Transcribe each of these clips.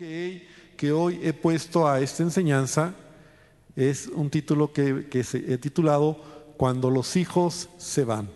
que, hoy he puesto a esta enseñanza es un título que, que he titulado Cuando los hijos se van.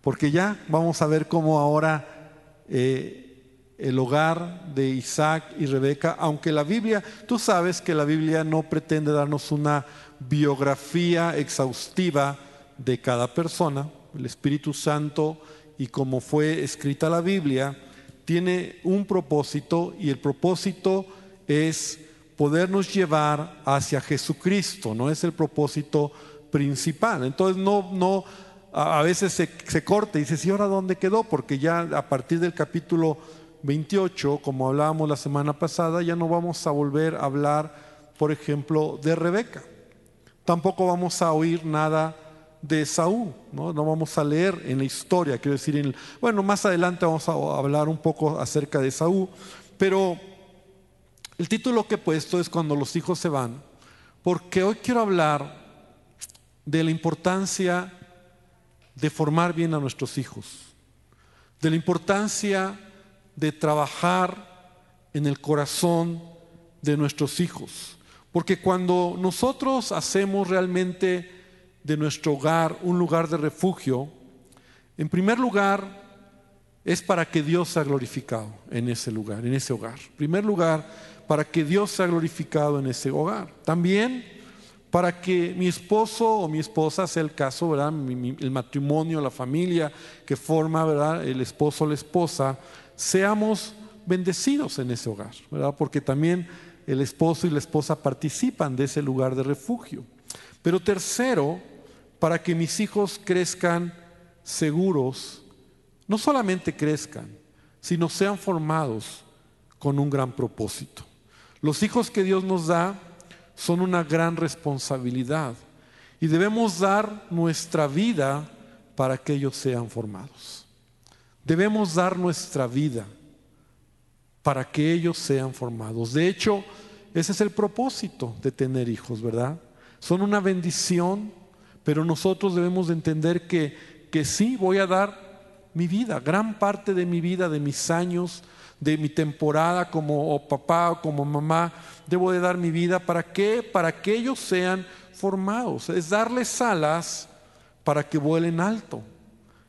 Porque ya vamos a ver cómo ahora eh, el hogar de Isaac y Rebeca, aunque la Biblia, tú sabes que la Biblia no pretende darnos una biografía exhaustiva de cada persona, el Espíritu Santo y como fue escrita la Biblia, tiene un propósito y el propósito es podernos llevar hacia Jesucristo, no es el propósito principal. Entonces no, no, a veces se, corta y dice, ¿y ahora dónde quedó? Porque ya a partir del capítulo 28, como hablábamos la semana pasada, ya no vamos a volver a hablar, por ejemplo, de Rebeca. Tampoco vamos a oír nada de Saúl, ¿no? vamos a leer en la historia, quiero decir, en bueno, más adelante vamos a hablar un poco acerca de Saúl, pero el título que he puesto es Cuando los hijos se van, porque hoy quiero hablar de la importancia de formar bien a nuestros hijos, de la importancia de trabajar en el corazón de nuestros hijos, porque cuando nosotros hacemos realmente de nuestro hogar un lugar de refugio, en primer lugar es para que Dios sea glorificado en ese lugar, en ese hogar. En primer lugar, para que Dios sea glorificado en ese hogar. También para que mi esposo o mi esposa, sea el caso, ¿verdad? el matrimonio, la familia que forma, ¿verdad? El esposo o la esposa, seamos bendecidos en ese hogar, ¿verdad? Porque también el esposo y la esposa participan de ese lugar de refugio. Pero tercero, para que mis hijos crezcan seguros, no solamente crezcan, sino sean formados con un gran propósito. Los hijos que Dios nos da son una gran responsabilidad y debemos dar nuestra vida para que ellos sean formados. Debemos dar nuestra vida para que ellos sean formados. De hecho, ese es el propósito de tener hijos, ¿verdad? Son una bendición, pero nosotros debemos entender que, que sí voy a dar mi vida, gran parte de mi vida, de mis años, de mi temporada como papá o como mamá, debo de dar mi vida para qué? Para que ellos sean formados. Es darles alas para que vuelen alto.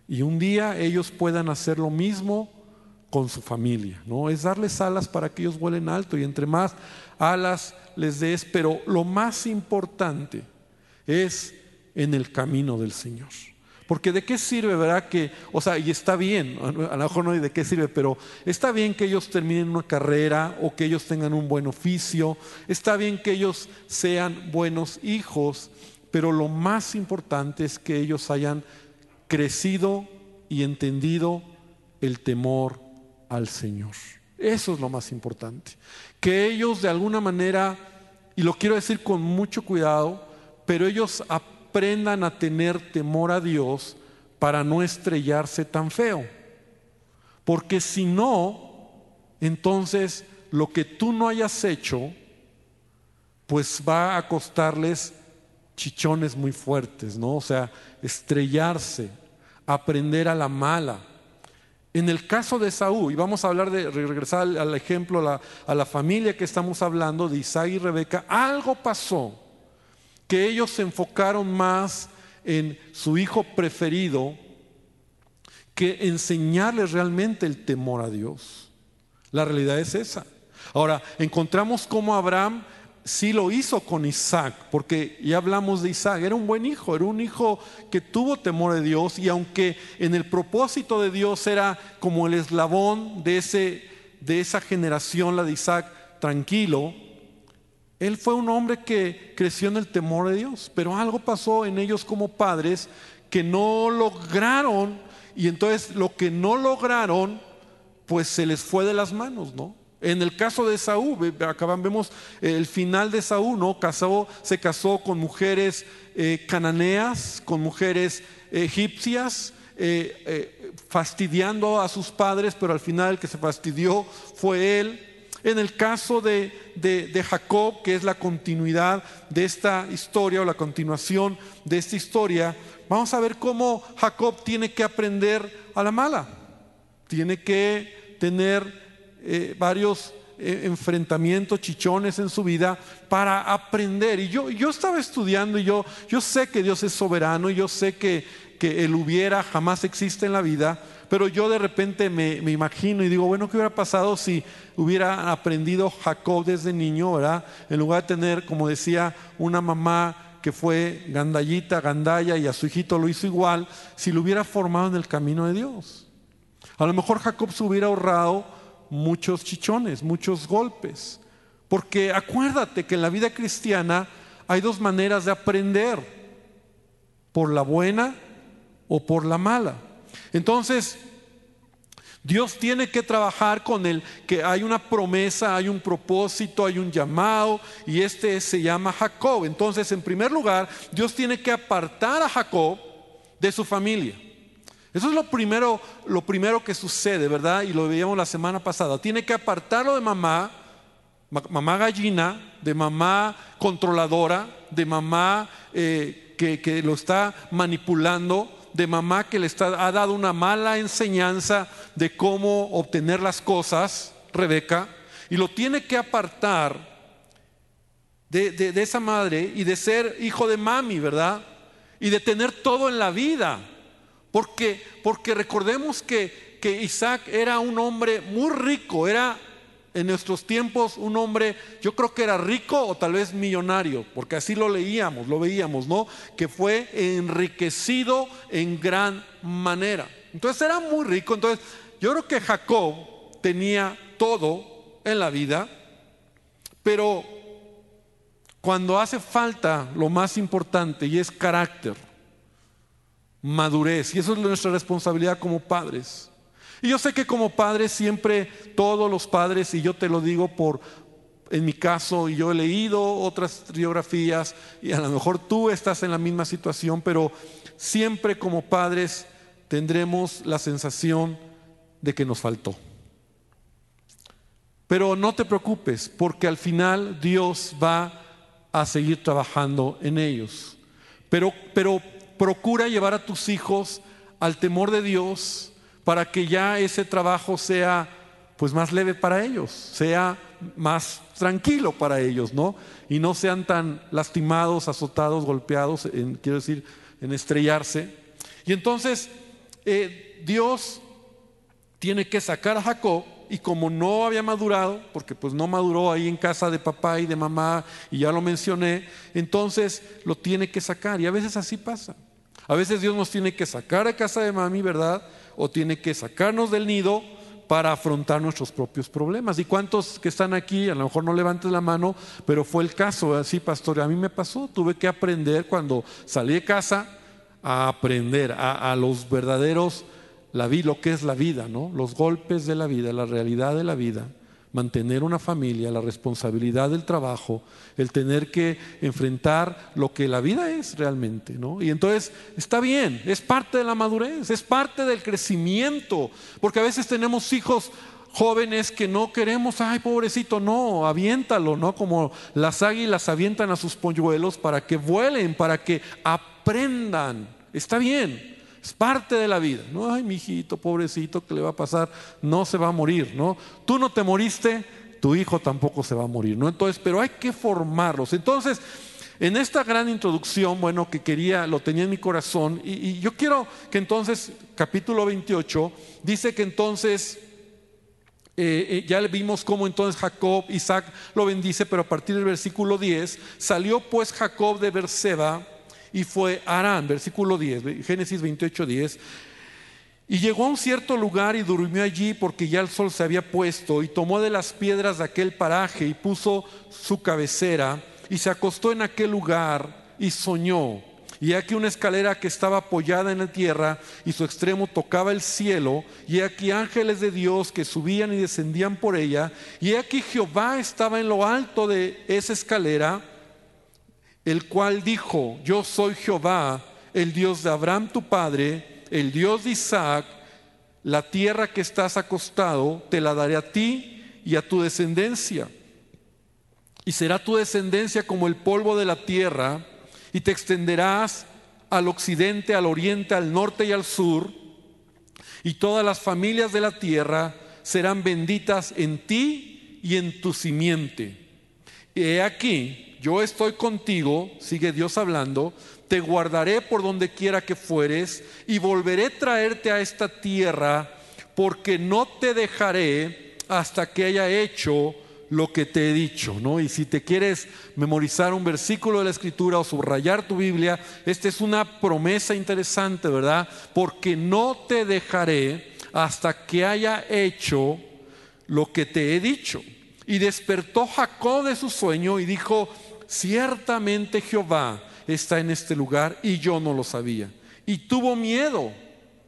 Y un día ellos puedan hacer lo mismo con su familia, ¿no? Es darles alas para que ellos vuelen alto y entre más alas les des, pero lo más importante es en el camino del Señor. Porque de qué sirve, ¿verdad? Que, o sea, y está bien, a lo mejor no hay de qué sirve, pero está bien que ellos terminen una carrera o que ellos tengan un buen oficio, está bien que ellos sean buenos hijos, pero lo más importante es que ellos hayan crecido y entendido el temor al Señor. Eso es lo más importante. Que ellos de alguna manera, y lo quiero decir con mucho cuidado, pero ellos aprendan a tener temor a Dios para no estrellarse tan feo. Porque si no, entonces lo que tú no hayas hecho, pues va a costarles chichones muy fuertes, ¿no? O sea, estrellarse, aprender a la mala. En el caso de Saúl, y vamos a hablar de regresar al, ejemplo, a la, a la familia que estamos hablando, de Isaac y Rebeca, algo pasó que ellos se enfocaron más en su hijo preferido que enseñarles realmente el temor a Dios. La realidad es esa. Ahora, encontramos cómo Abraham sí lo hizo con Isaac, porque ya hablamos de Isaac, era un buen hijo, era un hijo que tuvo temor de Dios y aunque en el propósito de Dios era como el eslabón de, ese, de esa generación, la de Isaac, tranquilo, él fue un hombre que creció en el temor de Dios, pero algo pasó en ellos como padres que no lograron, y entonces lo que no lograron, pues se les fue de las manos, ¿no? En el caso de Saúl, acá vemos el final de Saúl, ¿no? Se casó con mujeres eh, cananeas, con mujeres egipcias, eh, eh, fastidiando a sus padres, pero al final el que se fastidió fue él. En el caso de, Jacob, que es la continuidad de esta historia o la continuación de esta historia, vamos a ver cómo Jacob tiene que aprender a la mala. Tiene que tener eh, varios eh, enfrentamientos, chichones en su vida para aprender. Y yo, yo estaba estudiando y yo, yo sé que Dios es soberano y yo sé que, que el hubiera jamás existe en la vida, pero yo de repente me, me, imagino y digo, bueno, ¿qué hubiera pasado si hubiera aprendido Jacob desde niño, ¿verdad? En lugar de tener, como decía, una mamá que fue gandallita, gandaya y a su hijito lo hizo igual, si lo hubiera formado en el camino de Dios. A lo mejor Jacob se hubiera ahorrado muchos chichones, muchos golpes. Porque acuérdate que en la vida cristiana hay dos maneras de aprender, por la buena o por la mala. Entonces, Dios tiene que trabajar con él, que hay una promesa, hay un propósito, hay un llamado, y este se llama Jacob. Entonces, en primer lugar, Dios tiene que apartar a Jacob de su familia. Eso es lo primero, lo primero que sucede, ¿verdad? Y lo veíamos la semana pasada. Tiene que apartarlo de mamá, mamá gallina, de mamá controladora, de mamá eh, que lo está manipulando, de mamá que le está, ha dado una mala enseñanza de cómo obtener las cosas, Rebeca, y lo tiene que apartar de, de, esa madre y de ser hijo de mami, ¿verdad? Y de tener todo en la vida. Porque, porque recordemos que, que Isaac era un hombre muy rico, era en nuestros tiempos un hombre, yo creo que era rico o tal vez millonario, porque así lo leíamos, lo veíamos, ¿no? Que fue enriquecido en gran manera. Entonces era muy rico. Entonces yo creo que Jacob tenía todo en la vida, pero cuando hace falta lo más importante y es carácter, madurez, y eso es nuestra responsabilidad como padres. Y yo sé que como padres siempre todos los padres, y yo te lo digo por, en mi caso, y yo he leído otras biografías, y a lo mejor tú estás en la misma situación, pero siempre como padres tendremos la sensación de que nos faltó. Pero no te preocupes, porque al final Dios va a seguir trabajando en ellos. Pero, pero procura llevar a tus hijos al temor de Dios, para que ya ese trabajo sea pues más leve para ellos, sea más tranquilo para ellos, ¿no? Y no sean tan lastimados, azotados, golpeados, en, quiero decir, en estrellarse. Y entonces eh, Dios tiene que sacar a Jacob y como no había madurado, porque pues no maduró ahí en casa de papá y de mamá, y ya lo mencioné, entonces lo tiene que sacar. Y a veces así pasa. A veces Dios nos tiene que sacar a casa de mami, ¿verdad? o tiene que sacarnos del nido para afrontar nuestros propios problemas. ¿Y cuántos que están aquí, a lo mejor no levantes la mano, pero fue el caso, así pastor, a mí me pasó, tuve que aprender cuando salí de casa a aprender a, a los verdaderos, la vida, lo que es la vida, ¿no? Los golpes de la vida, la realidad de la vida mantener una familia, la responsabilidad del trabajo, el tener que enfrentar lo que la vida es realmente, ¿no? Y entonces está bien, es parte de la madurez, es parte del crecimiento, porque a veces tenemos hijos jóvenes que no queremos, ay pobrecito, no, aviéntalo, ¿no? Como las águilas avientan a sus polluelos para que vuelen, para que aprendan. Está bien, es parte de la vida. No, ay, mi hijito, pobrecito, ¿qué le va a pasar? No se va a morir, ¿no? Tú no te moriste, tu hijo tampoco se va a morir, ¿no? Entonces, pero hay que formarlos. Entonces, en esta gran introducción, bueno, que quería, lo tenía en mi corazón, y, yo quiero que entonces, capítulo 28, dice que entonces eh, eh, ya vimos cómo entonces Jacob, Isaac lo bendice, pero a partir del versículo 10, salió pues Jacob de Berseba y fue Arán, versículo 10, Génesis 28, 10. Y llegó a un cierto lugar y durmió allí porque ya el sol se había puesto y tomó de las piedras de aquel paraje y puso su cabecera y se acostó en aquel lugar y soñó. Y aquí una escalera que estaba apoyada en la tierra y su extremo tocaba el cielo. Y aquí ángeles de Dios que subían y descendían por ella. Y aquí Jehová estaba en lo alto de esa escalera el cual dijo, yo soy Jehová, el Dios de Abraham tu padre, el Dios de Isaac, la tierra que estás acostado, te la daré a ti y a tu descendencia. Y será tu descendencia como el polvo de la tierra, y te extenderás al occidente, al oriente, al norte y al sur, y todas las familias de la tierra serán benditas en ti y en tu simiente. He aquí, yo estoy contigo, sigue Dios hablando, te guardaré por donde quiera que fueres y volveré a traerte a esta tierra, porque no te dejaré hasta que haya hecho lo que te he dicho, ¿no? Y si te quieres memorizar un versículo de la escritura o subrayar tu Biblia, esta es una promesa interesante, ¿verdad? Porque no te dejaré hasta que haya hecho lo que te he dicho. Y despertó Jacob de su sueño y dijo, ciertamente Jehová está en este lugar y yo no lo sabía. Y tuvo miedo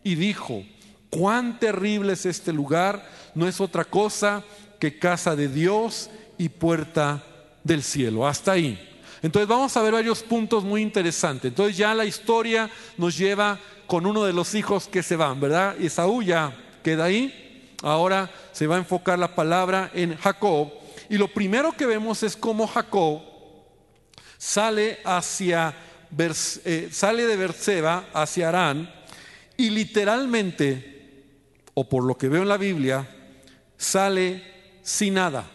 y dijo, cuán terrible es este lugar, no es otra cosa que casa de Dios y puerta del cielo. Hasta ahí. Entonces vamos a ver varios puntos muy interesantes. Entonces ya la historia nos lleva con uno de los hijos que se van, ¿verdad? Esaú ya queda ahí. Ahora se va a enfocar la palabra en Jacob. Y lo primero que vemos es cómo Jacob sale hacia eh, sale de Berseba hacia Arán y literalmente, o por lo que veo en la Biblia, sale sin nada.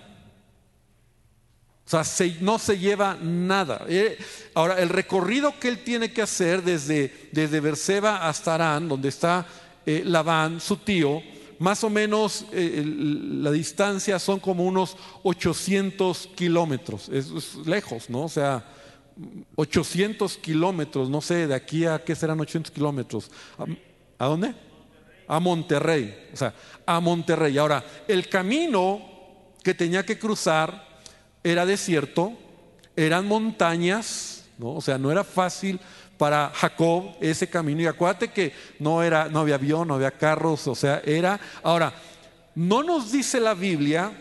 O sea, no se lleva nada. Eh, ahora, el recorrido que él tiene que hacer desde, desde Berseba hasta Arán, donde está eh, Labán, su tío, más o menos eh, la distancia son como unos 800 kilómetros. Es, lejos, ¿no? O sea, 800 kilómetros, no sé, de aquí a qué serán 800 kilómetros. ¿A, ¿A dónde? A Monterrey. O sea, a Monterrey. Ahora, el camino que tenía que cruzar era desierto, eran montañas, ¿no? o sea, no era fácil para Jacob ese camino. Y acuérdate que no, era, no había avión, no había carros, o sea, era... Ahora, no nos dice la Biblia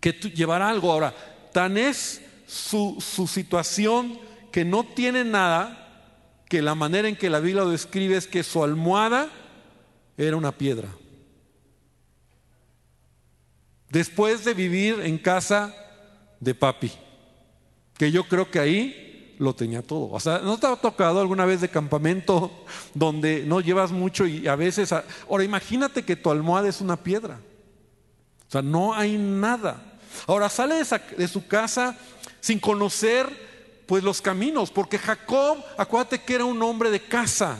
que llevará algo. Ahora, tan es su, su situación que no tiene nada, que la manera en que la Biblia lo describe es que su almohada era una piedra. Después de vivir en casa de papi, que yo creo que ahí lo tenía todo. O sea, ¿no te ha tocado alguna vez de campamento donde no llevas mucho y a veces... Ahora imagínate que tu almohada es una piedra. O sea, no hay nada. Ahora sale de, de su casa sin conocer pues los caminos, porque Jacob, acuérdate que era un hombre de casa,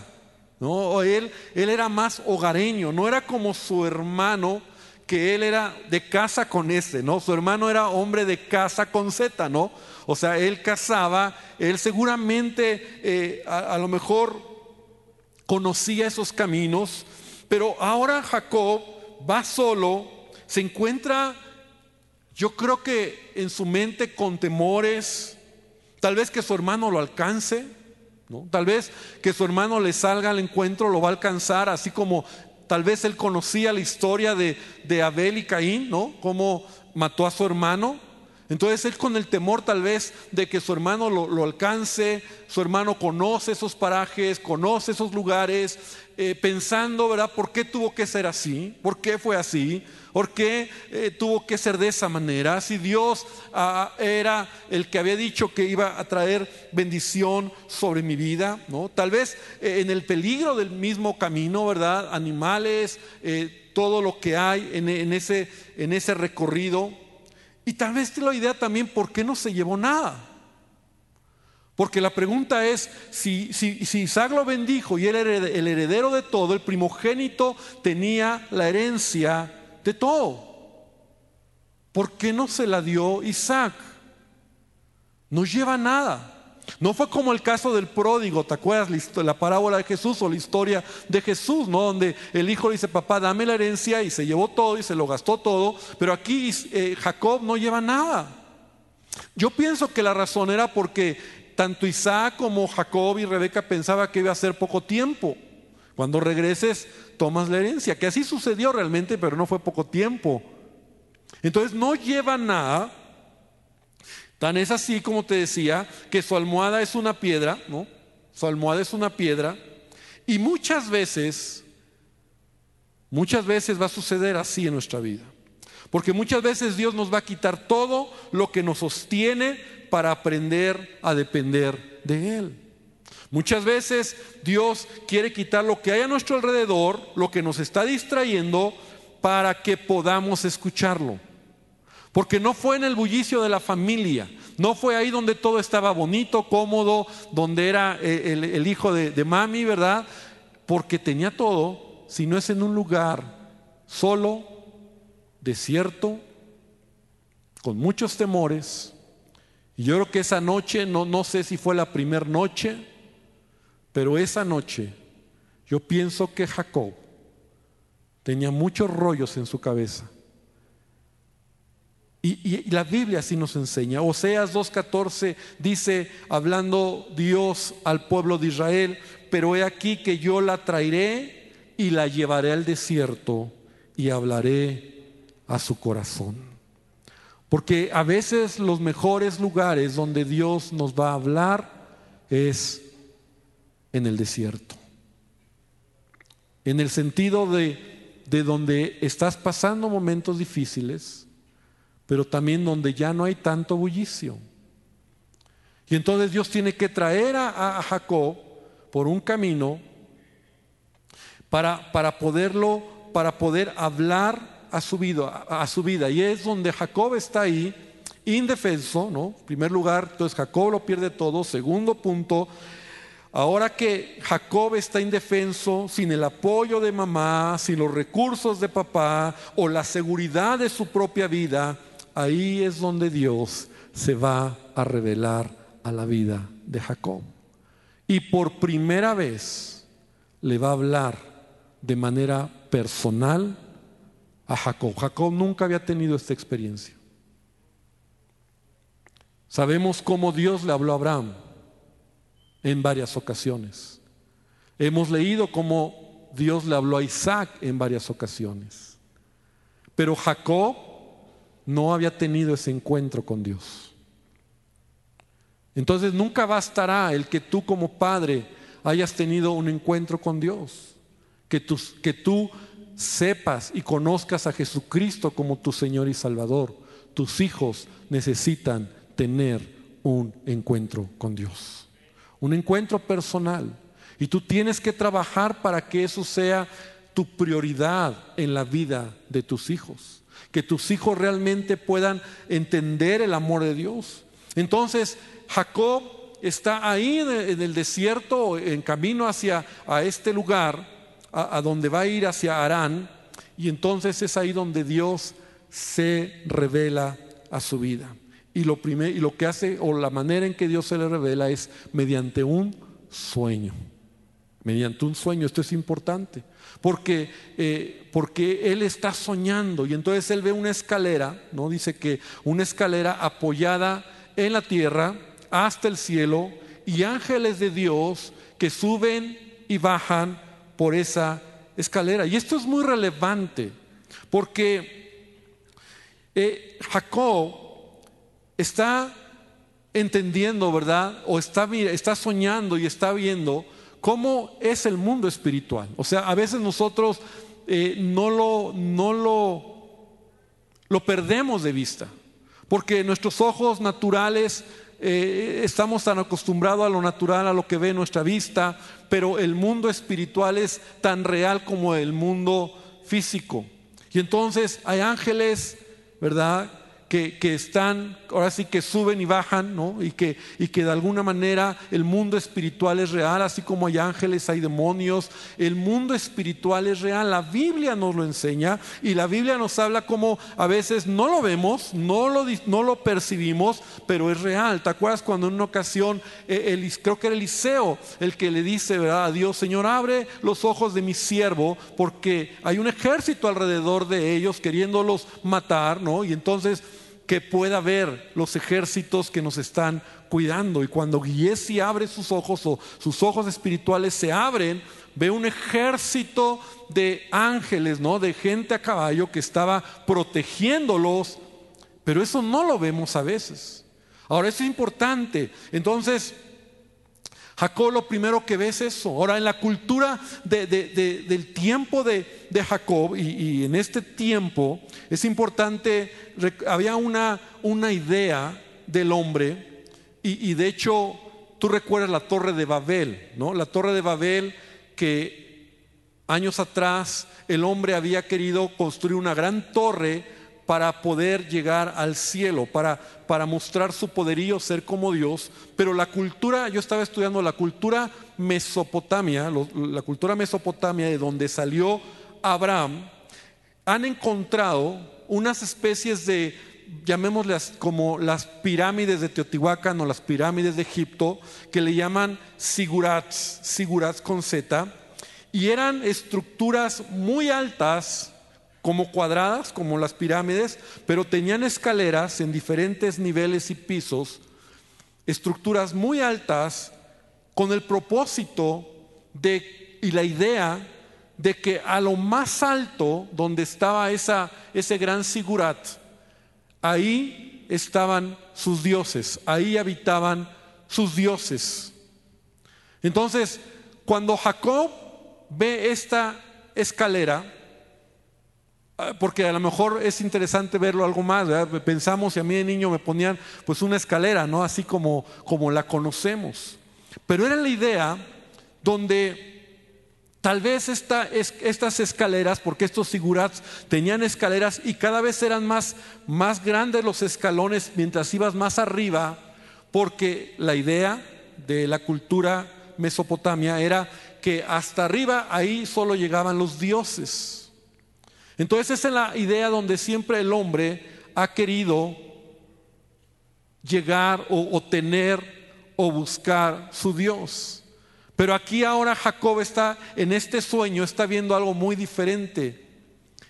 ¿no? Él, él era más hogareño, no era como su hermano que él era de casa con ese, ¿no? Su hermano era hombre de casa con Z, ¿no? O sea, él casaba, él seguramente eh, a, a lo mejor conocía esos caminos, pero ahora Jacob va solo, se encuentra, yo creo que en su mente con temores, tal vez que su hermano lo alcance, ¿no? Tal vez que su hermano le salga al encuentro, lo va a alcanzar, así como Tal vez él conocía la historia de, Abel y Caín, ¿no? Cómo mató a su hermano. Entonces él con el temor tal vez de que su hermano lo, alcance, su hermano conoce esos parajes, conoce esos lugares, eh, pensando, ¿verdad? ¿Por qué tuvo que ser así? ¿Por qué fue así? ¿Por qué eh, tuvo que ser de esa manera? Si Dios ah, era el que había dicho que iba a traer bendición sobre mi vida, ¿no? Tal vez eh, en el peligro del mismo camino, ¿verdad? Animales, todo lo que hay en, ese, en ese recorrido. Y tal vez la idea también, ¿por qué no se llevó nada? Porque la pregunta es, si, si, Isaac lo bendijo y él era el heredero de todo, el primogénito tenía la herencia de todo. ¿Por qué no se la dio Isaac? No lleva nada. No fue como el caso del pródigo, ¿te acuerdas la parábola de Jesús o la historia de Jesús, ¿no? Donde el hijo le dice, papá, dame la herencia y se llevó todo y se lo gastó todo, pero aquí eh, Jacob no lleva nada. Yo pienso que la razón era porque tanto Isaac como Jacob y Rebeca pensaba que iba a ser poco tiempo. Cuando regreses, tomas la herencia, que así sucedió realmente, pero no fue poco tiempo. Entonces no lleva nada. Tan es así como te decía, que su almohada es una piedra, ¿no? Su almohada es una piedra. Y muchas veces, muchas veces va a suceder así en nuestra vida. Porque muchas veces Dios nos va a quitar todo lo que nos sostiene para aprender a depender de Él. Muchas veces Dios quiere quitar lo que hay a nuestro alrededor, lo que nos está distrayendo, para que podamos escucharlo. Porque no fue en el bullicio de la familia, no fue ahí donde todo estaba bonito, cómodo, donde era eh, el, hijo de, de mami, ¿verdad? Porque tenía todo, sino es en un lugar solo, desierto, con muchos temores. Y yo creo que esa noche, no, no sé si fue la primera noche, pero esa noche yo pienso que Jacob tenía muchos rollos en su cabeza. Y, la Biblia así nos enseña. Oseas 2.14 dice, hablando Dios al pueblo de Israel, pero he aquí que yo la traeré y la llevaré al desierto y hablaré a su corazón. Porque a veces los mejores lugares donde Dios nos va a hablar es en el desierto. En el sentido de, de donde estás pasando momentos difíciles, pero también donde ya no hay tanto bullicio. Y entonces Dios tiene que traer a, Jacob por un camino para, para poderlo, para poder hablar a su vida, a su vida. Y es donde Jacob está ahí, indefenso, ¿no? En primer lugar, entonces Jacob lo pierde todo. Segundo punto, ahora que Jacob está indefenso, sin el apoyo de mamá, sin los recursos de papá o la seguridad de su propia vida, ahí es donde Dios se va a revelar a la vida de Jacob. Y por primera vez le va a hablar de manera personal a Jacob. Jacob nunca había tenido esta experiencia. Sabemos cómo Dios le habló a Abraham en varias ocasiones. Hemos leído cómo Dios le habló a Isaac en varias ocasiones. Pero Jacob no había tenido ese encuentro con Dios. Entonces nunca bastará el que tú como padre hayas tenido un encuentro con Dios, que, que tú sepas y conozcas a Jesucristo como tu Señor y Salvador, tus hijos necesitan tener un encuentro con Dios, un encuentro personal. Y tú tienes que trabajar para que eso sea tu prioridad en la vida de tus hijos, que tus hijos realmente puedan entender el amor de Dios. Entonces, Jacob está ahí en el desierto, en camino hacia a este lugar, a, donde va a ir hacia Arán, y entonces es ahí donde Dios se revela a su vida. Y lo, primer, y lo que hace, o la manera en que Dios se le revela es mediante un sueño. Mediante un sueño, esto es importante. Porque, eh, porque él está soñando y entonces él ve una escalera, ¿no? Dice que una escalera apoyada en la tierra hasta el cielo y ángeles de Dios que suben y bajan por esa escalera. Y esto es muy relevante porque eh, Jacob está entendiendo, ¿verdad? O está, está soñando y está viendo cómo es el mundo espiritual. O sea, a veces nosotros eh, no, lo, no lo, lo perdemos de vista, porque nuestros ojos naturales eh, estamos tan acostumbrados a lo natural, a lo que ve nuestra vista, pero el mundo espiritual es tan real como el mundo físico. Y entonces hay ángeles, ¿verdad? Que, están, ahora sí que suben y bajan, ¿no? Y que, y que de alguna manera el mundo espiritual es real, así como hay ángeles, hay demonios, el mundo espiritual es real, la Biblia nos lo enseña y la Biblia nos habla como a veces no lo vemos, no lo, no lo percibimos, pero es real. ¿Te acuerdas cuando en una ocasión, eh, creo que era Eliseo el que le dice ¿verdad? a Dios, Señor, abre los ojos de mi siervo, porque hay un ejército alrededor de ellos queriéndolos matar, ¿no? Y entonces que pueda ver los ejércitos que nos están cuidando. Y cuando Giesi abre sus ojos o sus ojos espirituales se abren, ve un ejército de ángeles, ¿no? De gente a caballo que estaba protegiéndolos, pero eso no lo vemos a veces. Ahora, eso es importante. Entonces, Jacob lo primero que ve es eso. Ahora, en la cultura del tiempo de, Jacob y, en este tiempo es importante, había una, una idea del hombre y, de hecho tú recuerdas la torre de Babel, ¿no? La torre de Babel que años atrás el hombre había querido construir una gran torre para poder llegar al cielo, para, para mostrar su poderío, ser como Dios. Pero la cultura, yo estaba estudiando la cultura Mesopotamia, la cultura Mesopotamia de donde salió Abraham, han encontrado unas especies de, llamémoslas como las pirámides de Teotihuacán o las pirámides de Egipto, que le llaman sigurats, sigurats con Z, y eran estructuras muy altas, como cuadradas, como las pirámides, pero tenían escaleras en diferentes niveles y pisos, estructuras muy altas, con el propósito de, y la idea de que a lo más alto, donde estaba esa, ese gran sigurat, ahí estaban sus dioses, ahí habitaban sus dioses. Entonces, cuando Jacob ve esta escalera, porque a lo mejor es interesante verlo algo más, pensamos y a mí de niño me ponían pues una escalera, ¿no? Así como, como la conocemos. Pero era la idea donde tal vez esta, estas escaleras, porque estos figurats tenían escaleras y cada vez eran más, más grandes los escalones mientras ibas más arriba, porque la idea de la cultura mesopotamia era que hasta arriba ahí solo llegaban los dioses. Entonces esa es la idea donde siempre el hombre ha querido llegar o, tener o buscar su Dios. Pero aquí ahora Jacob está en este sueño, está viendo algo muy diferente.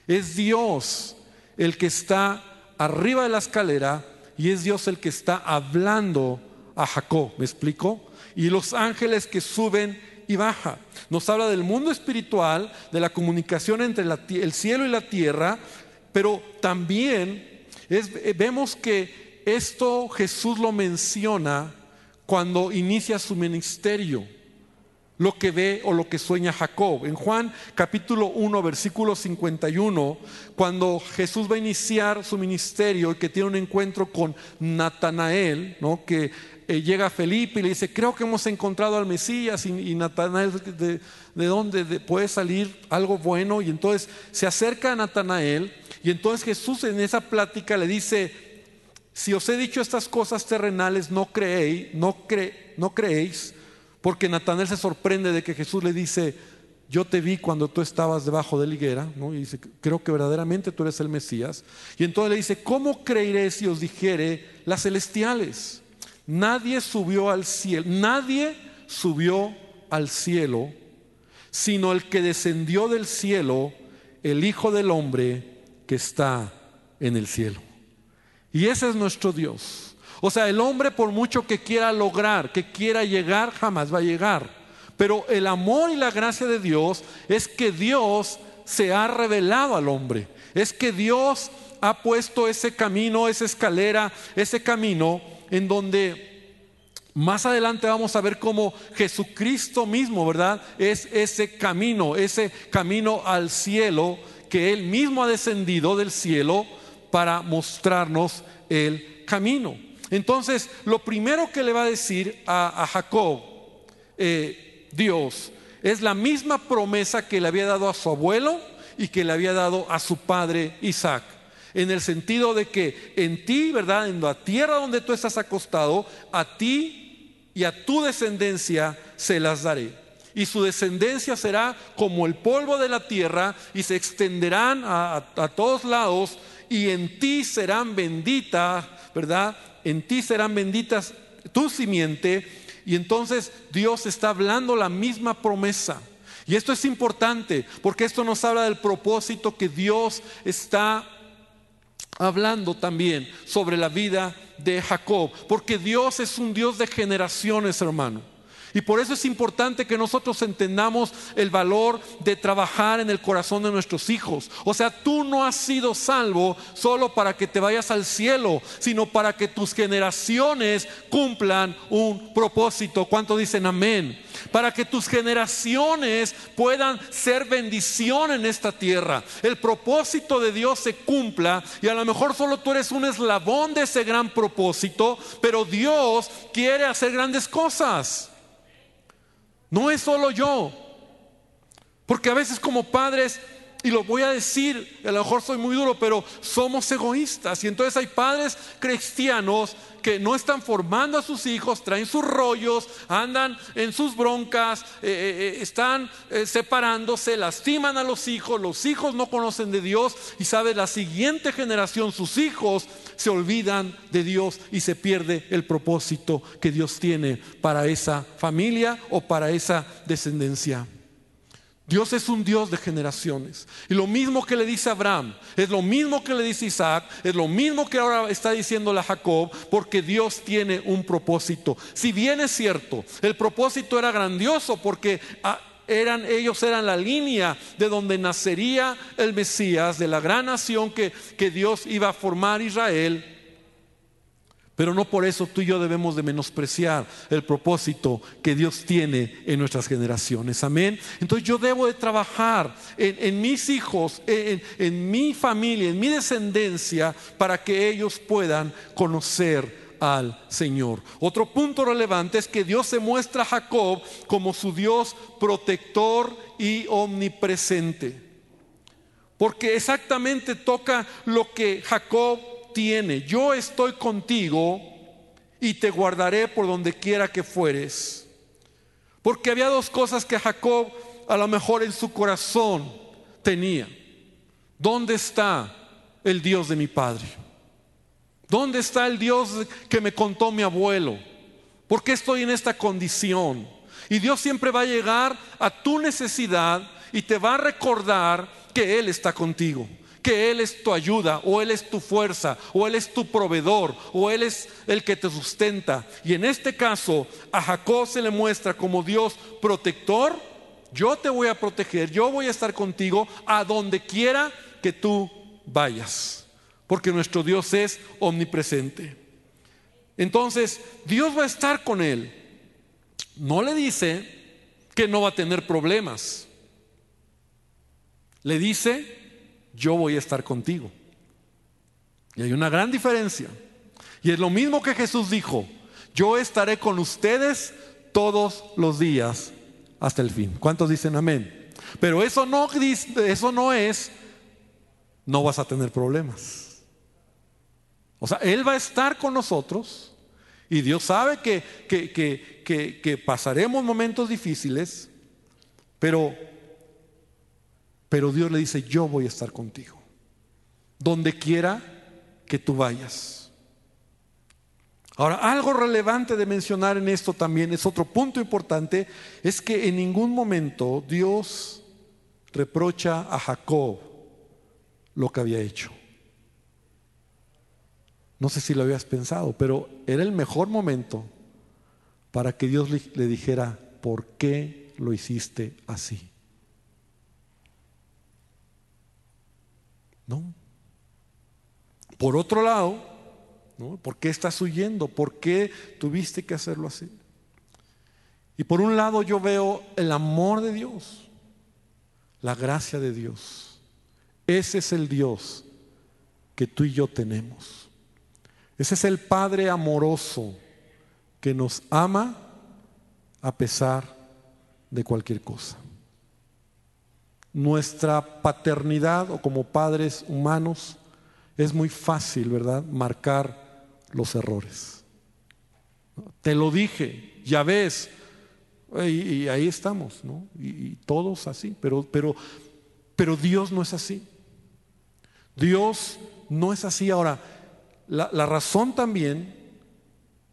Es Dios el que está arriba de la escalera y es Dios el que está hablando a Jacob. ¿Me explico? Y los ángeles que suben y baja. Nos habla del mundo espiritual, de la comunicación entre el cielo y la tierra, pero también eh, vemos que esto Jesús lo menciona cuando inicia su ministerio, lo que ve o lo que sueña Jacob. En Juan capítulo 1, versículo 51, cuando Jesús va a iniciar su ministerio y que tiene un encuentro con Natanael, ¿no? que eh, llega Felipe y le dice, creo que hemos encontrado al Mesías y, Natanael, ¿de, dónde puede salir algo bueno? Y entonces se acerca a Natanael y entonces Jesús en esa plática le dice, si os he dicho estas cosas terrenales, no creéis, no, no creéis, porque Natanael se sorprende de que Jesús le dice, yo te vi cuando tú estabas debajo de la higuera, ¿no? y dice, creo que verdaderamente tú eres el Mesías. Y entonces le dice, ¿cómo creeré si os dijere las celestiales? Nadie subió al cielo, nadie subió al cielo, sino el que descendió del cielo, el Hijo del Hombre que está en el cielo. Y ese es nuestro Dios. O sea, el hombre por mucho que quiera lograr, que quiera llegar, jamás va a llegar. Pero el amor y la gracia de Dios es que Dios se ha revelado al hombre. Es que Dios ha puesto ese camino, esa escalera, ese camino en donde más adelante vamos a ver cómo Jesucristo mismo, ¿verdad? Es ese camino, ese camino al cielo que Él mismo ha descendido del cielo para mostrarnos el camino. Entonces, lo primero que le va a decir a, Jacob, eh, Dios, es la misma promesa que le había dado a su abuelo y que le había dado a su padre Isaac en el sentido de que en ti, ¿verdad? En la tierra donde tú estás acostado, a ti y a tu descendencia se las daré. Y su descendencia será como el polvo de la tierra y se extenderán a, todos lados y en ti serán benditas, ¿verdad? En ti serán benditas tu simiente. Y entonces Dios está hablando la misma promesa. Y esto es importante porque esto nos habla del propósito que Dios está hablando también sobre la vida de Jacob, porque Dios es un Dios de generaciones, hermano. Y por eso es importante que nosotros entendamos el valor de trabajar en el corazón de nuestros hijos. O sea, tú no has sido salvo solo para que te vayas al cielo, sino para que tus generaciones cumplan un propósito. ¿Cuánto dicen amén? Para que tus generaciones puedan ser bendición en esta tierra. El propósito de Dios se cumpla y a lo mejor solo tú eres un eslabón de ese gran propósito, pero Dios quiere hacer grandes cosas. No es solo yo. Porque a veces como padres Y lo voy a decir, a lo mejor soy muy duro, pero somos egoístas. Y entonces hay padres cristianos que no están formando a sus hijos, traen sus rollos, andan en sus broncas, eh, eh, eh, están separándose, lastiman a los hijos, los hijos no conocen de Dios y sabe, la siguiente generación, sus hijos, se olvidan de Dios y se pierde el propósito que Dios tiene para esa familia o para esa descendencia. Dios es un Dios de generaciones. Y lo mismo que le dice Abraham, es lo mismo que le dice Isaac, es lo mismo que ahora está diciéndole a Jacob, porque Dios tiene un propósito. Si bien es cierto, el propósito era grandioso porque ah, eran, ellos eran la línea de donde nacería el Mesías, de la gran nación que, que Dios iba a formar Israel. Pero no por eso tú y yo debemos de menospreciar el propósito que Dios tiene en nuestras generaciones. Amén. Entonces yo debo de trabajar en, mis hijos, en, en mi familia, en mi descendencia, para que ellos puedan conocer al Señor. Otro punto relevante es que Dios se muestra a Jacob como su Dios protector y omnipresente. Porque exactamente toca lo que Jacob yo estoy contigo y te guardaré por donde quiera que fueres. Porque había dos cosas que Jacob a lo mejor en su corazón tenía. ¿Dónde está el Dios de mi padre? ¿Dónde está el Dios que me contó mi abuelo? ¿Por qué estoy en esta condición? Y Dios siempre va a llegar a tu necesidad y te va a recordar que Él está contigo que Él es tu ayuda, o Él es tu fuerza, o Él es tu proveedor, o Él es el que te sustenta. Y en este caso, a Jacob se le muestra como Dios protector. Yo te voy a proteger, yo voy a estar contigo a donde quiera que tú vayas, porque nuestro Dios es omnipresente. Entonces, Dios va a estar con él. No le dice que no va a tener problemas. Le dice yo voy a estar contigo. Y hay una gran diferencia. Y es lo mismo que Jesús dijo, yo estaré con ustedes todos los días hasta el fin. ¿Cuántos dicen amén? Pero eso no, eso no es, no vas a tener problemas. O sea, Él va a estar con nosotros y Dios sabe que, que, que, que pasaremos momentos difíciles, pero pero Dios le dice, yo voy a estar contigo, donde quiera que tú vayas. Ahora, algo relevante de mencionar en esto también es otro punto importante, es que en ningún momento Dios reprocha a Jacob lo que había hecho. No sé si lo habías pensado, pero era el mejor momento para que Dios le, dijera, ¿por qué lo hiciste así? No. Por otro lado. ¿por qué estás huyendo? ¿Por qué tuviste que hacerlo así? Y por un lado yo veo el amor de Dios, la gracia de Dios. Ese es el Dios que tú y yo tenemos. Ese es el Padre amoroso que nos ama a pesar de cualquier cosa nuestra paternidad o como padres humanos, es muy fácil, ¿verdad?, marcar los errores. Te lo dije, ya ves, y, ahí estamos, ¿no? Y, todos así, pero, pero, pero Dios no es así. Dios no es así. Ahora, la, la razón también,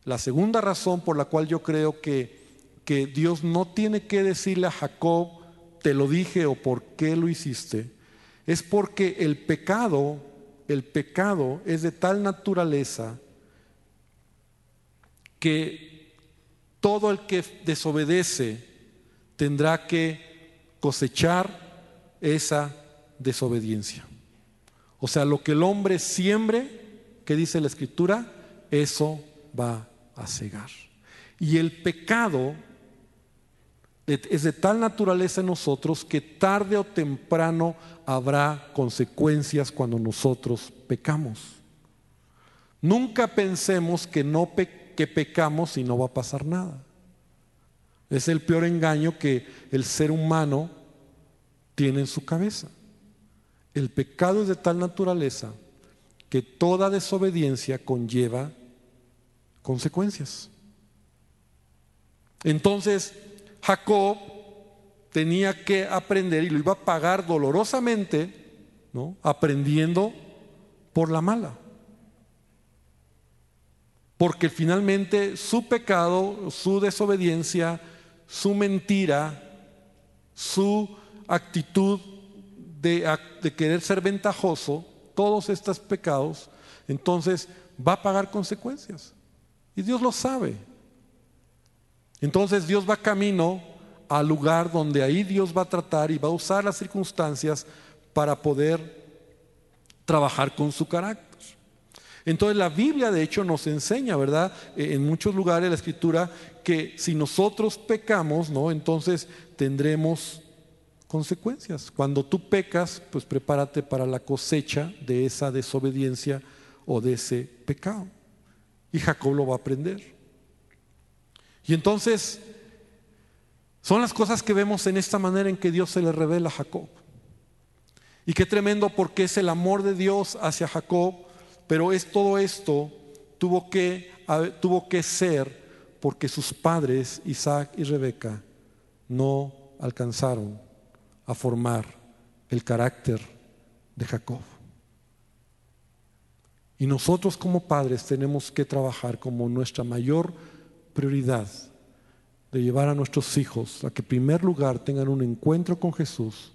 la segunda razón por la cual yo creo que, que Dios no tiene que decirle a Jacob, te lo dije o por qué lo hiciste, es porque el pecado, el pecado es de tal naturaleza que todo el que desobedece tendrá que cosechar esa desobediencia. O sea, lo que el hombre siembre, que dice la escritura, eso va a cegar. Y el pecado es de tal naturaleza en nosotros que tarde o temprano habrá consecuencias cuando nosotros pecamos. Nunca pensemos que no que pecamos y no va a pasar nada. Es el peor engaño que el ser humano tiene en su cabeza. El pecado es de tal naturaleza que toda desobediencia conlleva consecuencias. Entonces, Jacob tenía que aprender y lo iba a pagar dolorosamente, ¿no? Aprendiendo por la mala. Porque finalmente su pecado, su desobediencia, su mentira, su actitud de, de, querer ser ventajoso, todos estos pecados, entonces va a pagar consecuencias. Y Dios lo sabe. Entonces Dios va camino al lugar donde ahí Dios va a tratar y va a usar las circunstancias para poder trabajar con su carácter. Entonces la Biblia de hecho nos enseña, ¿verdad? Eh, en muchos lugares la escritura que si nosotros pecamos, ¿no? Entonces tendremos consecuencias. Cuando tú pecas, pues prepárate para la cosecha de esa desobediencia o de ese pecado. Y Jacob lo va a aprender. Y entonces son las cosas que vemos en esta manera en que Dios se le revela a Jacob. Y qué tremendo porque es el amor de Dios hacia Jacob, pero es todo esto tuvo que, tuvo que ser porque sus padres, Isaac y Rebeca, no alcanzaron a formar el carácter de Jacob. Y nosotros como padres tenemos que trabajar como nuestra mayor prioridad de llevar a nuestros hijos a que en primer lugar tengan un encuentro con Jesús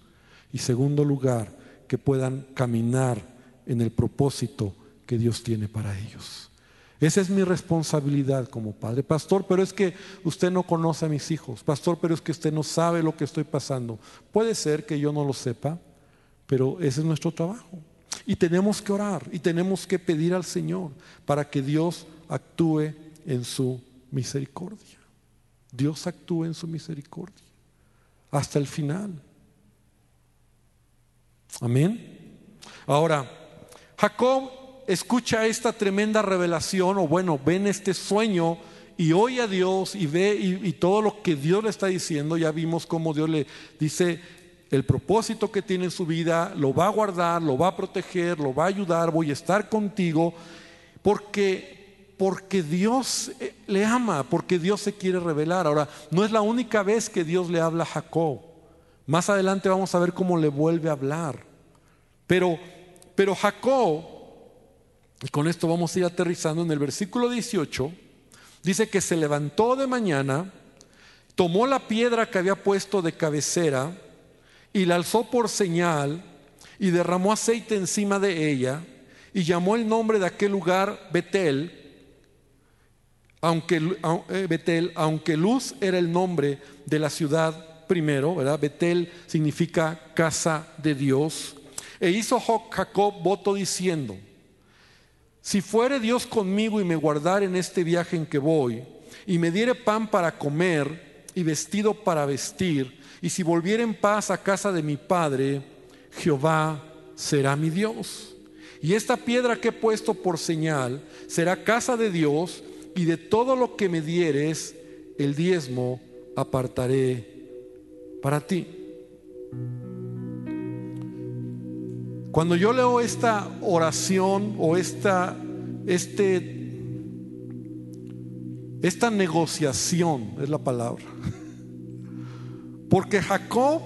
y segundo lugar que puedan caminar en el propósito que Dios tiene para ellos. Esa es mi responsabilidad como padre. Pastor, pero es que usted no conoce a mis hijos. Pastor, pero es que usted no sabe lo que estoy pasando. Puede ser que yo no lo sepa, pero ese es nuestro trabajo. Y tenemos que orar y tenemos que pedir al Señor para que Dios actúe en su misericordia. Dios actúe en su misericordia hasta el final. Amén. Ahora, Jacob escucha esta tremenda revelación, o bueno, ven este sueño y oye a Dios y ve y, todo lo que Dios le está diciendo. Ya vimos cómo Dios le dice el propósito que tiene en su vida, lo va a guardar, lo va a proteger, lo va a ayudar, voy a estar contigo, porque porque Dios eh, le ama, porque Dios se quiere revelar. Ahora, no es la única vez que Dios le habla a Jacob. Más adelante vamos a ver cómo le vuelve a hablar. Pero, pero Jacob, y con esto vamos a ir aterrizando en el versículo 18, dice que se levantó de mañana, tomó la piedra que había puesto de cabecera y la alzó por señal y derramó aceite encima de ella y llamó el nombre de aquel lugar Betel aunque, eh, Betel, aunque Luz era el nombre de la ciudad primero, ¿verdad? Betel significa casa de Dios. E hizo Jacob voto diciendo, si fuere Dios conmigo y me guardare en este viaje en que voy, y me diere pan para comer y vestido para vestir, y si volviere en paz a casa de mi padre, Jehová será mi Dios. Y esta piedra que he puesto por señal será casa de Dios, y de todo lo que me dieres, el diezmo apartaré para ti. Cuando yo leo esta oración o esta, este, esta negociación, es la palabra, porque Jacob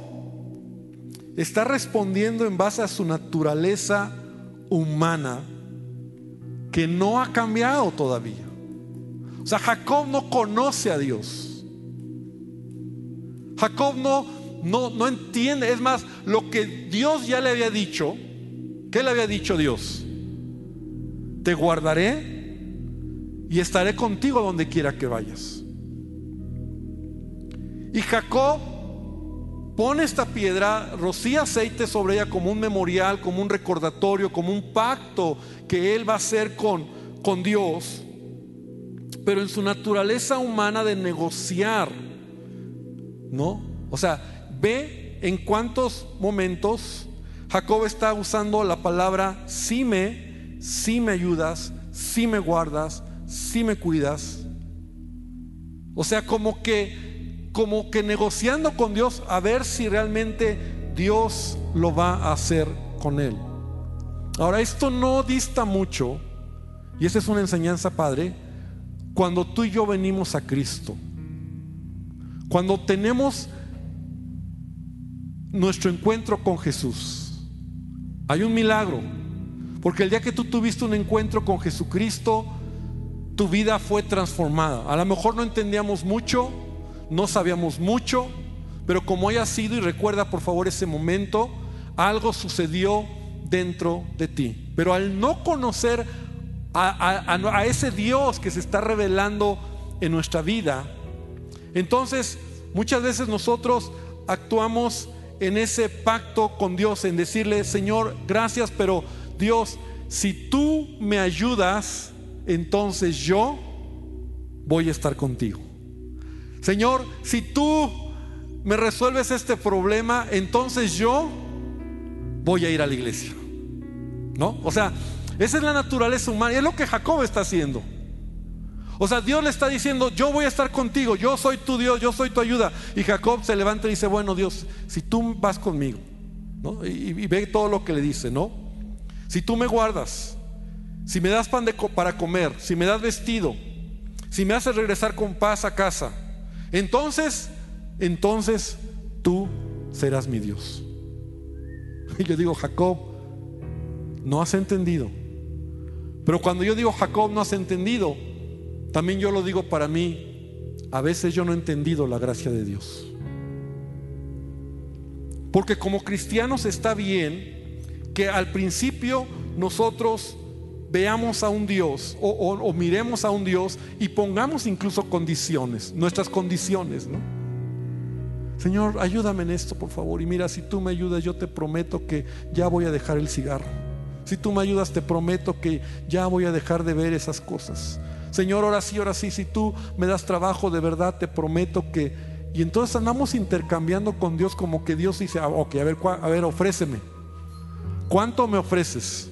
está respondiendo en base a su naturaleza humana que no ha cambiado todavía. O sea, Jacob no conoce a Dios. Jacob no, no, no entiende. Es más, lo que Dios ya le había dicho, ¿qué le había dicho Dios? Te guardaré y estaré contigo donde quiera que vayas. Y Jacob pone esta piedra, rocía aceite sobre ella como un memorial, como un recordatorio, como un pacto que él va a hacer con, con Dios pero en su naturaleza humana de negociar, ¿no? O sea, ve en cuántos momentos Jacob está usando la palabra si me, si me ayudas, si me guardas, si me cuidas. O sea, como que, como que negociando con Dios a ver si realmente Dios lo va a hacer con Él. Ahora, esto no dista mucho, y esa es una enseñanza, Padre, cuando tú y yo venimos a Cristo. Cuando tenemos nuestro encuentro con Jesús. Hay un milagro. Porque el día que tú tuviste un encuentro con Jesucristo, tu vida fue transformada. A lo mejor no entendíamos mucho, no sabíamos mucho, pero como haya sido, y recuerda por favor ese momento, algo sucedió dentro de ti. Pero al no conocer a, ese Dios que se está revelando en nuestra vida, entonces muchas veces nosotros actuamos en ese pacto con Dios, en decirle, Señor, gracias, pero Dios, si tú me ayudas, entonces yo voy a estar contigo. Señor, si tú me resuelves este problema, entonces yo voy a ir a la iglesia. ¿No? O sea, esa es la naturaleza humana y es lo que Jacob está haciendo. O sea, Dios le está diciendo, yo voy a estar contigo, yo soy tu Dios, yo soy tu ayuda. Y Jacob se levanta y dice, bueno Dios, si tú vas conmigo, y, ve todo lo que le dice, ¿no? Si tú me guardas, si me das pan de, para comer, si me das vestido, si me haces regresar con paz a casa, entonces, entonces tú serás mi Dios. Y yo digo, Jacob, no has entendido. Pero cuando yo digo, Jacob, no has entendido, también yo lo digo para mí, a veces yo no he entendido la gracia de Dios. Porque como cristianos está bien que al principio nosotros veamos a un Dios o, miremos a un Dios y pongamos incluso condiciones, nuestras condiciones, ¿no? Señor, ayúdame en esto, por favor. Y mira, si tú me ayudas, yo te prometo que ya voy a dejar el cigarro. Si tú me ayudas, te prometo que ya voy a dejar de ver esas cosas. Señor, ahora sí, ahora sí, si tú me das trabajo, de verdad te prometo que... Y entonces andamos intercambiando con Dios como que Dios dice, ah, ok, a ver, a ver, ofréceme. ¿Cuánto me ofreces?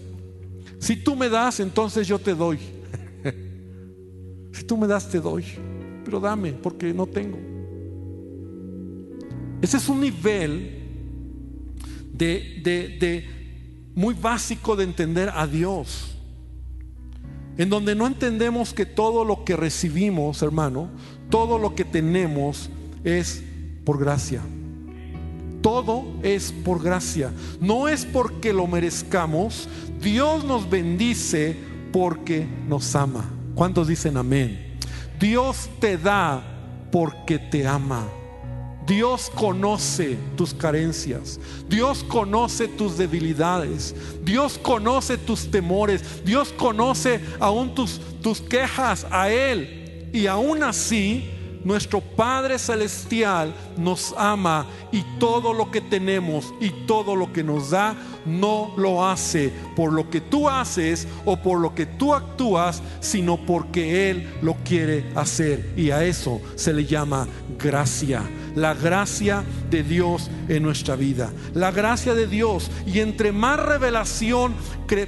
Si tú me das, entonces yo te doy. si tú me das, te doy. Pero dame, porque no tengo. Ese es un nivel de, de, de muy básico de entender a Dios. En donde no entendemos que todo lo que recibimos, hermano, todo lo que tenemos es por gracia. Todo es por gracia. No es porque lo merezcamos. Dios nos bendice porque nos ama. ¿Cuántos dicen amén? Dios te da porque te ama. Dios conoce tus carencias. Dios conoce tus debilidades. Dios conoce tus temores. Dios conoce aún tus, tus quejas a Él. Y aún así nuestro Padre Celestial nos ama y todo lo que tenemos y todo lo que nos da no lo hace por lo que tú haces o por lo que tú actúas, sino porque Él lo quiere hacer. Y a eso se le llama gracia. La gracia de Dios en nuestra vida. La gracia de Dios. Y entre más revelación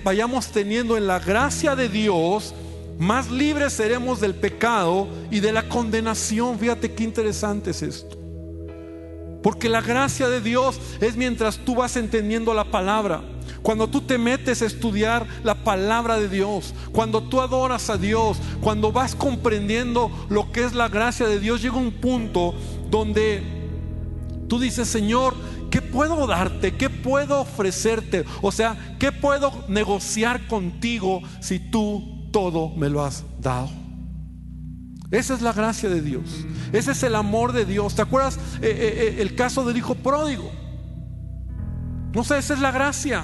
vayamos teniendo en la gracia de Dios, más libres seremos del pecado y de la condenación. Fíjate qué interesante es esto. Porque la gracia de Dios es mientras tú vas entendiendo la palabra. Cuando tú te metes a estudiar la palabra de Dios, cuando tú adoras a Dios, cuando vas comprendiendo lo que es la gracia de Dios, llega un punto donde tú dices, Señor, ¿qué puedo darte? ¿Qué puedo ofrecerte? O sea, ¿qué puedo negociar contigo si tú todo me lo has dado. Esa es la gracia de Dios. Ese es el amor de Dios. ¿Te acuerdas eh, eh, eh, el caso del hijo pródigo? No sé, esa es la gracia.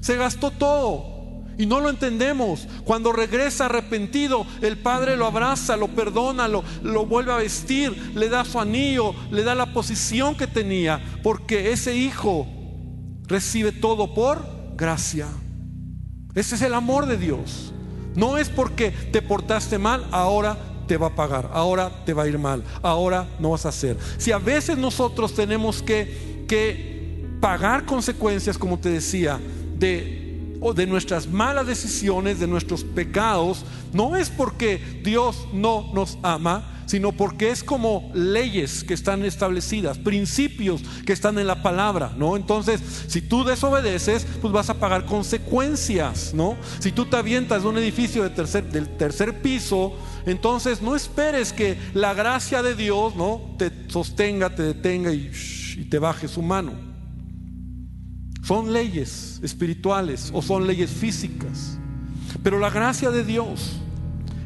Se gastó todo y no lo entendemos. Cuando regresa arrepentido, el padre lo abraza, lo perdona, lo, lo vuelve a vestir, le da su anillo, le da la posición que tenía, porque ese hijo recibe todo por gracia. Ese es el amor de Dios. No es porque te portaste mal, ahora te va a pagar, ahora te va a ir mal, ahora no vas a hacer. Si a veces nosotros tenemos que, que pagar consecuencias, como te decía, de, de nuestras malas decisiones, de nuestros pecados, no es porque Dios no nos ama, sino porque es como leyes que están establecidas, principios que están en la palabra, ¿no? Entonces, si tú desobedeces, pues vas a pagar consecuencias, ¿no? Si tú te avientas de un edificio del tercer piso, entonces no esperes que la gracia de Dios, ¿no? Te sostenga, te detenga y te baje su mano. Son leyes espirituales o son leyes físicas. Pero la gracia de Dios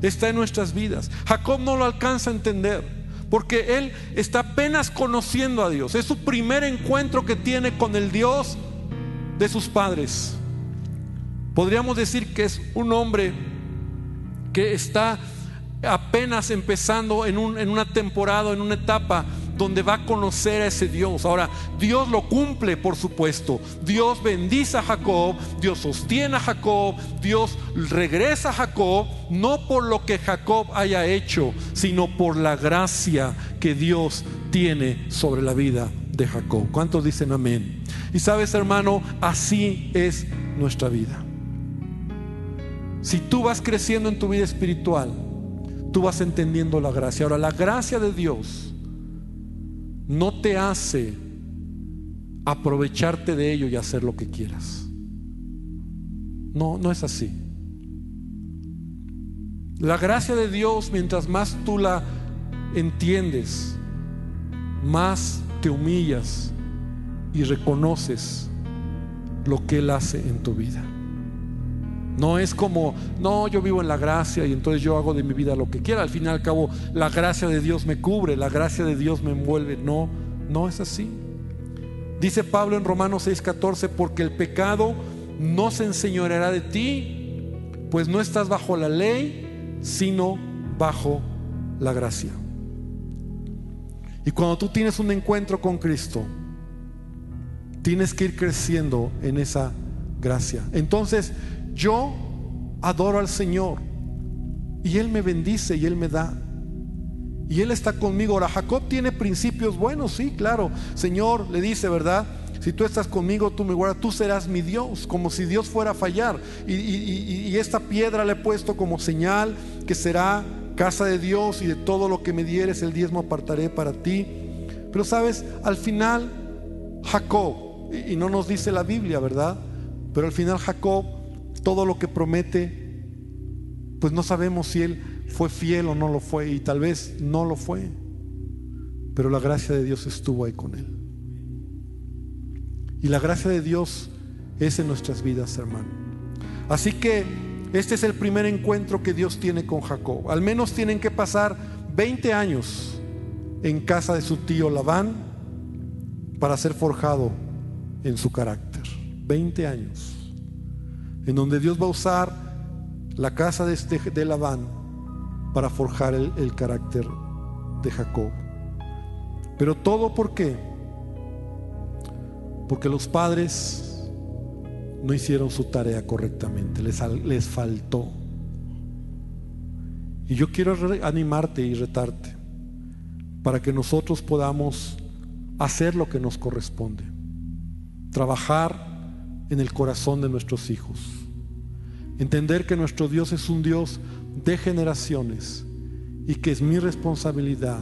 está en nuestras vidas. Jacob no lo alcanza a entender porque él está apenas conociendo a Dios. Es su primer encuentro que tiene con el Dios de sus padres. Podríamos decir que es un hombre que está apenas empezando en, en una temporada, en una etapa donde va a conocer a ese Dios. Ahora, Dios lo cumple, por supuesto. Dios bendice a Jacob, Dios sostiene a Jacob, Dios regresa a Jacob, no por lo que Jacob haya hecho, sino por la gracia que Dios tiene sobre la vida de Jacob. ¿Cuántos dicen amén? Y sabes, hermano, así es nuestra vida. Si tú vas creciendo en tu vida espiritual, tú vas entendiendo la gracia. Ahora, la gracia de Dios no te hace aprovecharte de ello y hacer lo que quieras. No, no es así. La gracia de Dios, mientras más tú la entiendes, más te humillas y reconoces lo que Él hace en tu vida. No es como, no, yo vivo en la gracia y entonces yo hago de mi vida lo que quiera. Al fin y al cabo, la gracia de Dios me cubre, la gracia de Dios me envuelve. No, no es así. Dice Pablo en Romanos 6:14, porque el pecado no se enseñoreará de ti, pues no estás bajo la ley, sino bajo la gracia. Y cuando tú tienes un encuentro con Cristo, tienes que ir creciendo en esa gracia. Entonces, yo adoro al Señor y Él me bendice y Él me da. Y Él está conmigo. Ahora, Jacob tiene principios buenos, sí, claro. Señor le dice, ¿verdad? Si tú estás conmigo, tú me guardas, tú serás mi Dios, como si Dios fuera a fallar. Y, esta piedra le he puesto como señal que será casa de Dios y de todo lo que me dieres, el diezmo apartaré para ti. Pero sabes, al final, Jacob, y no nos dice la Biblia, ¿verdad? Pero al final Jacob todo lo que promete, pues no sabemos si Él fue fiel o no lo fue, y tal vez no lo fue, pero la gracia de Dios estuvo ahí con Él. Y la gracia de Dios es en nuestras vidas, hermano. Así que este es el primer encuentro que Dios tiene con Jacob. Al menos tienen que pasar 20 años en casa de su tío Labán para ser forjado en su carácter. 20 años en donde Dios va a usar la casa de, este, de Labán para forjar el, carácter de Jacob. Pero todo por qué? Porque los padres no hicieron su tarea correctamente, les, les faltó. Y yo quiero animarte y retarte para que nosotros podamos hacer lo que nos corresponde, trabajar en el corazón de nuestros hijos. Entender que nuestro Dios es un Dios de generaciones y que es mi responsabilidad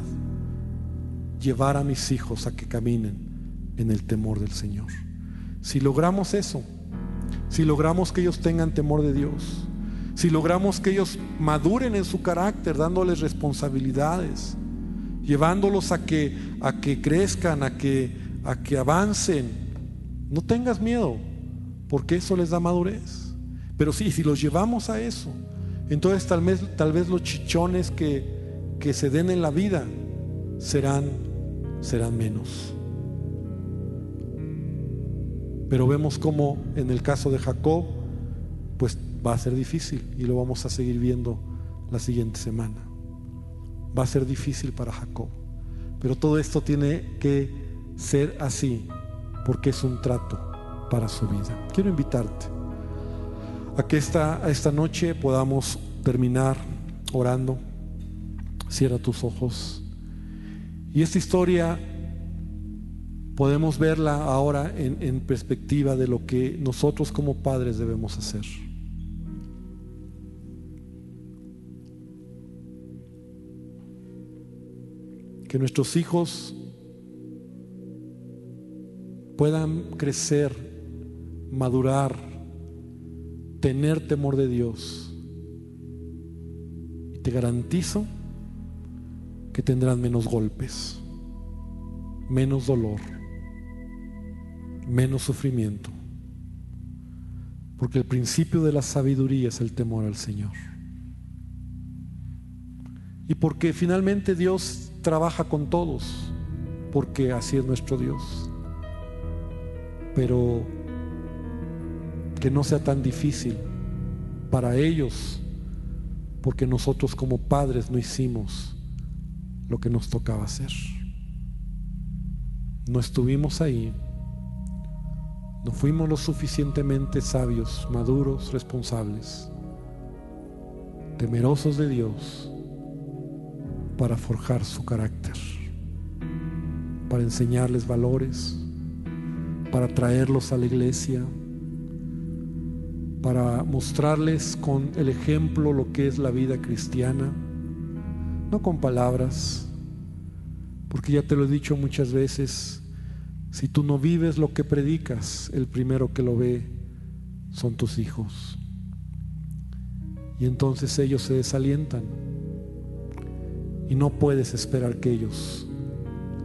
llevar a mis hijos a que caminen en el temor del Señor. Si logramos eso, si logramos que ellos tengan temor de Dios, si logramos que ellos maduren en su carácter, dándoles responsabilidades, llevándolos a que, a que crezcan, a que, a que avancen, no tengas miedo porque eso les da madurez. Pero sí, si los llevamos a eso, entonces tal vez, tal vez los chichones que, que se den en la vida serán, serán menos. Pero vemos como en el caso de Jacob, pues va a ser difícil y lo vamos a seguir viendo la siguiente semana. Va a ser difícil para Jacob. Pero todo esto tiene que ser así porque es un trato para su vida. Quiero invitarte a que esta, esta noche podamos terminar orando. Cierra tus ojos. Y esta historia podemos verla ahora en, en perspectiva de lo que nosotros como padres debemos hacer. que nuestros hijos puedan crecer, madurar, tener temor de Dios. Y te garantizo que tendrán menos golpes, menos dolor, menos sufrimiento. Porque el principio de la sabiduría es el temor al Señor. Y porque finalmente Dios trabaja con todos, porque así es nuestro Dios. Pero que no sea tan difícil para ellos, porque nosotros como padres no hicimos lo que nos tocaba hacer. No estuvimos ahí, no fuimos lo suficientemente sabios, maduros, responsables, temerosos de Dios para forjar su carácter, para enseñarles valores, para traerlos a la iglesia, para mostrarles con el ejemplo lo que es la vida cristiana, no con palabras, porque ya te lo he dicho muchas veces, si tú no vives lo que predicas, el primero que lo ve son tus hijos. Y entonces ellos se desalientan. Y no puedes esperar que ellos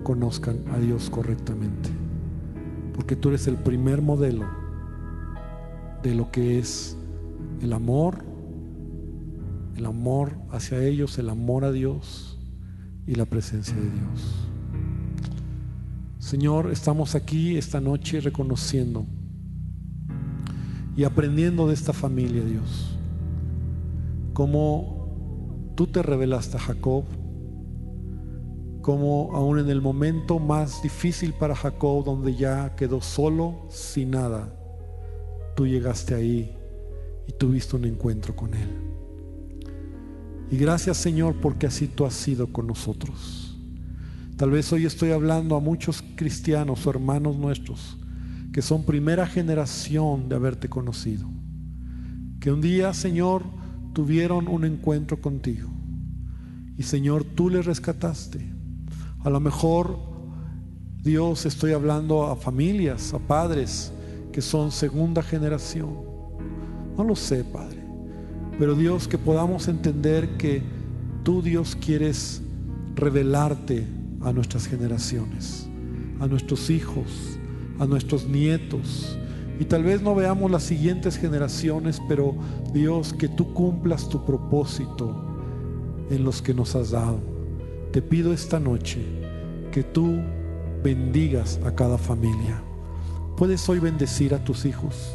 conozcan a Dios correctamente. Porque tú eres el primer modelo de lo que es el amor, el amor hacia ellos, el amor a Dios y la presencia de Dios. Señor, estamos aquí esta noche reconociendo y aprendiendo de esta familia, Dios, como tú te revelaste a Jacob, como aún en el momento más difícil para Jacob, donde ya quedó solo, sin nada, tú llegaste ahí y tuviste un encuentro con Él. Y gracias Señor porque así tú has sido con nosotros. Tal vez hoy estoy hablando a muchos cristianos o hermanos nuestros que son primera generación de haberte conocido. Que un día, Señor, tuvieron un encuentro contigo. Y Señor, tú les rescataste. A lo mejor, Dios, estoy hablando a familias, a padres que son segunda generación. No lo sé, Padre. Pero Dios, que podamos entender que tú, Dios, quieres revelarte a nuestras generaciones, a nuestros hijos, a nuestros nietos. Y tal vez no veamos las siguientes generaciones, pero Dios, que tú cumplas tu propósito en los que nos has dado. Te pido esta noche que tú bendigas a cada familia. Puedes hoy bendecir a tus hijos.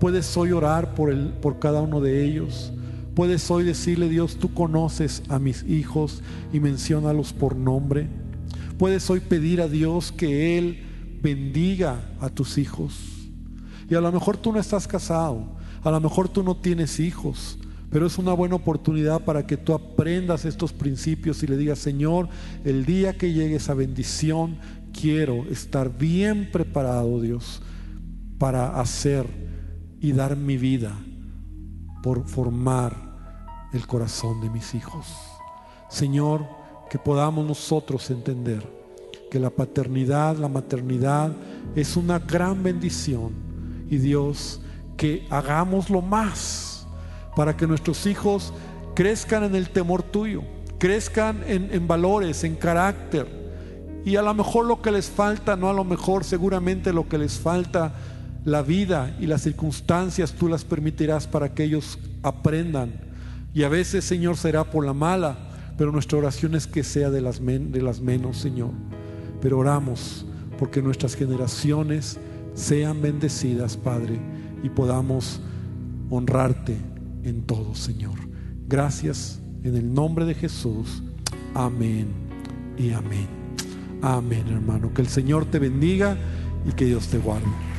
Puedes hoy orar por, el, por cada uno de ellos. Puedes hoy decirle, Dios, tú conoces a mis hijos y menciónalos por nombre. Puedes hoy pedir a Dios que Él bendiga a tus hijos. Y a lo mejor tú no estás casado, a lo mejor tú no tienes hijos, pero es una buena oportunidad para que tú aprendas estos principios y le digas, Señor, el día que llegue esa bendición, quiero estar bien preparado, Dios, para hacer y dar mi vida por formar el corazón de mis hijos. Señor, que podamos nosotros entender que la paternidad, la maternidad es una gran bendición y Dios, que hagamos lo más para que nuestros hijos crezcan en el temor tuyo, crezcan en, en valores, en carácter. Y a lo mejor lo que les falta, no a lo mejor, seguramente lo que les falta, la vida y las circunstancias tú las permitirás para que ellos aprendan. Y a veces, Señor, será por la mala, pero nuestra oración es que sea de las, de las menos, Señor. Pero oramos porque nuestras generaciones sean bendecidas, Padre, y podamos honrarte en todo, Señor. Gracias en el nombre de Jesús. Amén y amén. Amén, hermano. Que el Señor te bendiga y que Dios te guarde.